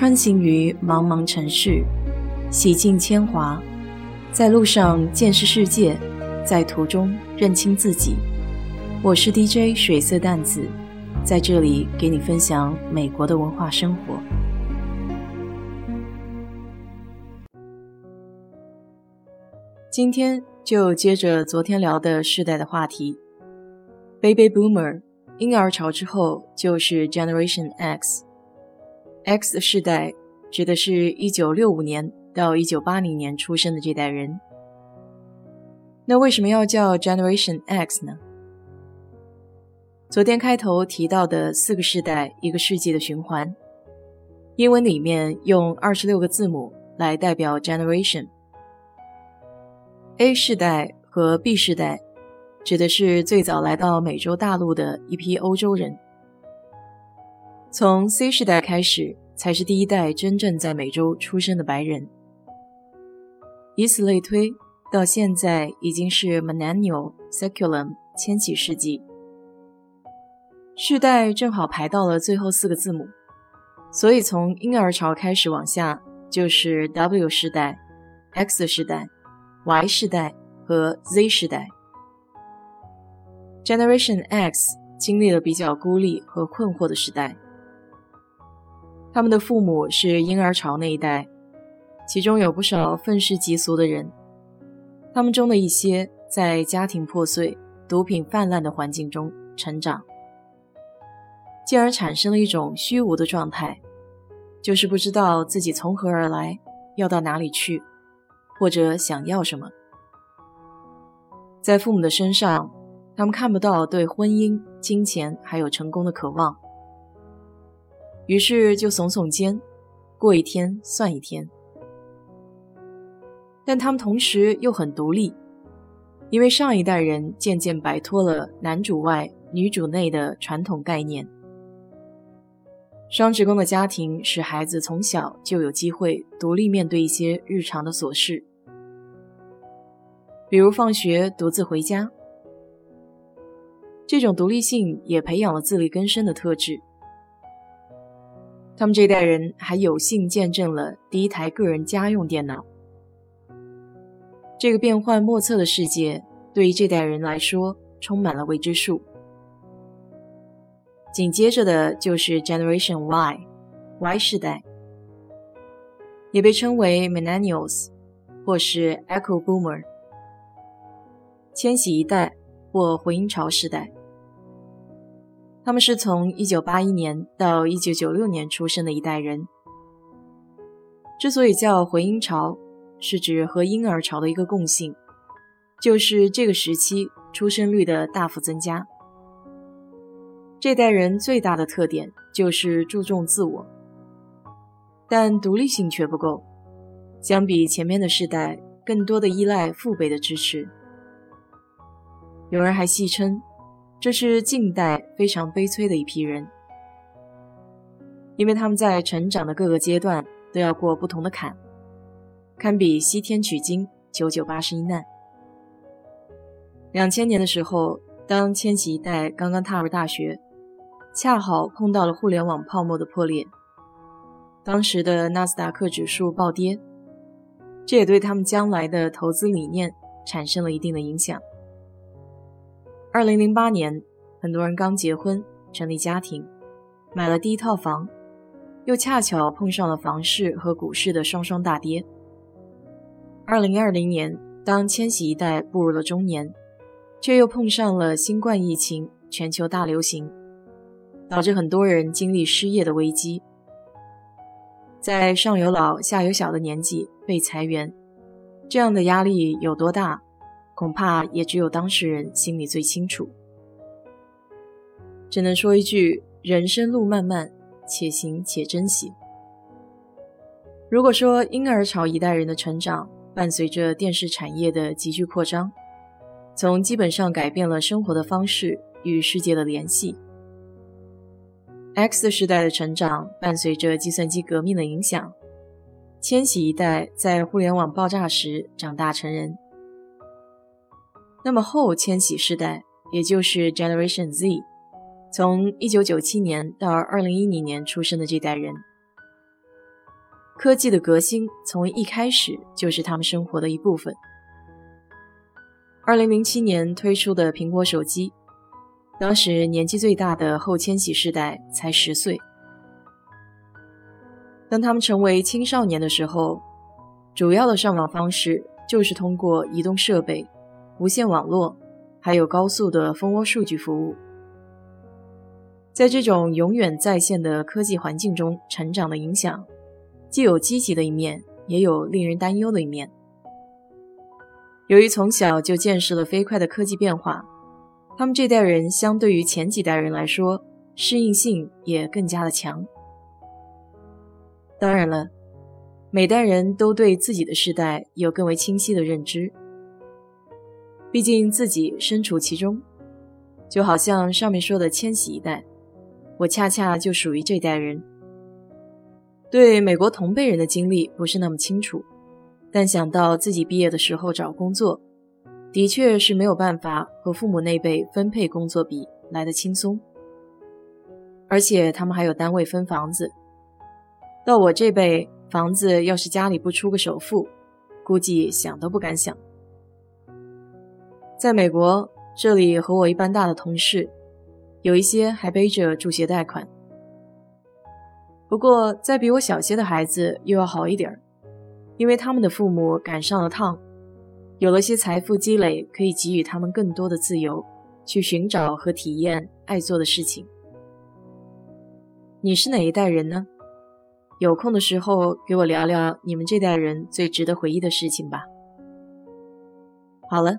穿行于茫茫城市，洗尽铅华，在路上见识世界，在途中认清自己。我是 DJ 水色淡子，在这里给你分享美国的文化生活。今天就接着昨天聊的世代的话题，Baby Boomer，婴儿潮之后就是 Generation X。X 世代指的是一九六五年到一九八零年出生的这代人。那为什么要叫 Generation X 呢？昨天开头提到的四个世代，一个世纪的循环，英文里面用二十六个字母来代表 Generation。A 世代和 B 世代指的是最早来到美洲大陆的一批欧洲人。从 C 世代开始，才是第一代真正在美洲出生的白人。以此类推，到现在已经是 Millennial Seculum 千禧世纪。世代正好排到了最后四个字母，所以从婴儿潮开始往下，就是 W 世代、X 世代、Y 世代和 Z 世代。Generation X 经历了比较孤立和困惑的时代。他们的父母是婴儿潮那一代，其中有不少愤世嫉俗的人。他们中的一些在家庭破碎、毒品泛滥的环境中成长，进而产生了一种虚无的状态，就是不知道自己从何而来，要到哪里去，或者想要什么。在父母的身上，他们看不到对婚姻、金钱还有成功的渴望。于是就耸耸肩，过一天算一天。但他们同时又很独立，因为上一代人渐渐摆脱了男主外女主内的传统概念。双职工的家庭使孩子从小就有机会独立面对一些日常的琐事，比如放学独自回家。这种独立性也培养了自力更生的特质。他们这代人还有幸见证了第一台个人家用电脑。这个变幻莫测的世界对于这代人来说充满了未知数。紧接着的就是 Generation Y，Y 世代，也被称为 Millennials，或是 Echo Boomer，千禧一代或回音潮时代。他们是从1981年到1996年出生的一代人。之所以叫回音潮，是指和婴儿潮的一个共性，就是这个时期出生率的大幅增加。这代人最大的特点就是注重自我，但独立性却不够，相比前面的世代，更多的依赖父辈的支持。有人还戏称。这是近代非常悲催的一批人，因为他们在成长的各个阶段都要过不同的坎，堪比西天取经，九九八十一难。两千年的时候，当千禧一代刚刚踏入大学，恰好碰到了互联网泡沫的破裂，当时的纳斯达克指数暴跌，这也对他们将来的投资理念产生了一定的影响。二零零八年，很多人刚结婚，成立家庭，买了第一套房，又恰巧碰上了房市和股市的双双大跌。二零二零年，当千禧一代步入了中年，却又碰上了新冠疫情全球大流行，导致很多人经历失业的危机，在上有老下有小的年纪被裁员，这样的压力有多大？恐怕也只有当事人心里最清楚。只能说一句：人生路漫漫，且行且珍惜。如果说婴儿潮一代人的成长伴随着电视产业的急剧扩张，从基本上改变了生活的方式与世界的联系；X 时代的成长伴随着计算机革命的影响，千禧一代在互联网爆炸时长大成人。那么后千禧世代，也就是 Generation Z，从1997年到2010年出生的这代人，科技的革新从一开始就是他们生活的一部分。二零零七年推出的苹果手机，当时年纪最大的后千禧世代才十岁。当他们成为青少年的时候，主要的上网方式就是通过移动设备、无线网络，还有高速的蜂窝数据服务。在这种永远在线的科技环境中成长的影响，既有积极的一面，也有令人担忧的一面。由于从小就见识了飞快的科技变化，他们这代人相对于前几代人来说，适应性也更加的强。当然了，每代人都对自己的时代有更为清晰的认知，毕竟自己身处其中。就好像上面说的千禧一代，我恰恰就属于这代人。对美国同辈人的经历不是那么清楚，但想到自己毕业的时候找工作，的确是没有办法和父母那辈分配工作比来的轻松，而且他们还有单位分房子。到我这辈，房子要是家里不出个首付，估计想都不敢想。在美国，这里和我一般大的同事，有一些还背着助学贷款。不过，在比我小些的孩子又要好一点儿因为他们的父母赶上了趟，有了些财富积累，可以给予他们更多的自由，去寻找和体验爱做的事情。你是哪一代人呢？有空的时候，给我聊聊你们这代人最值得回忆的事情吧。好了，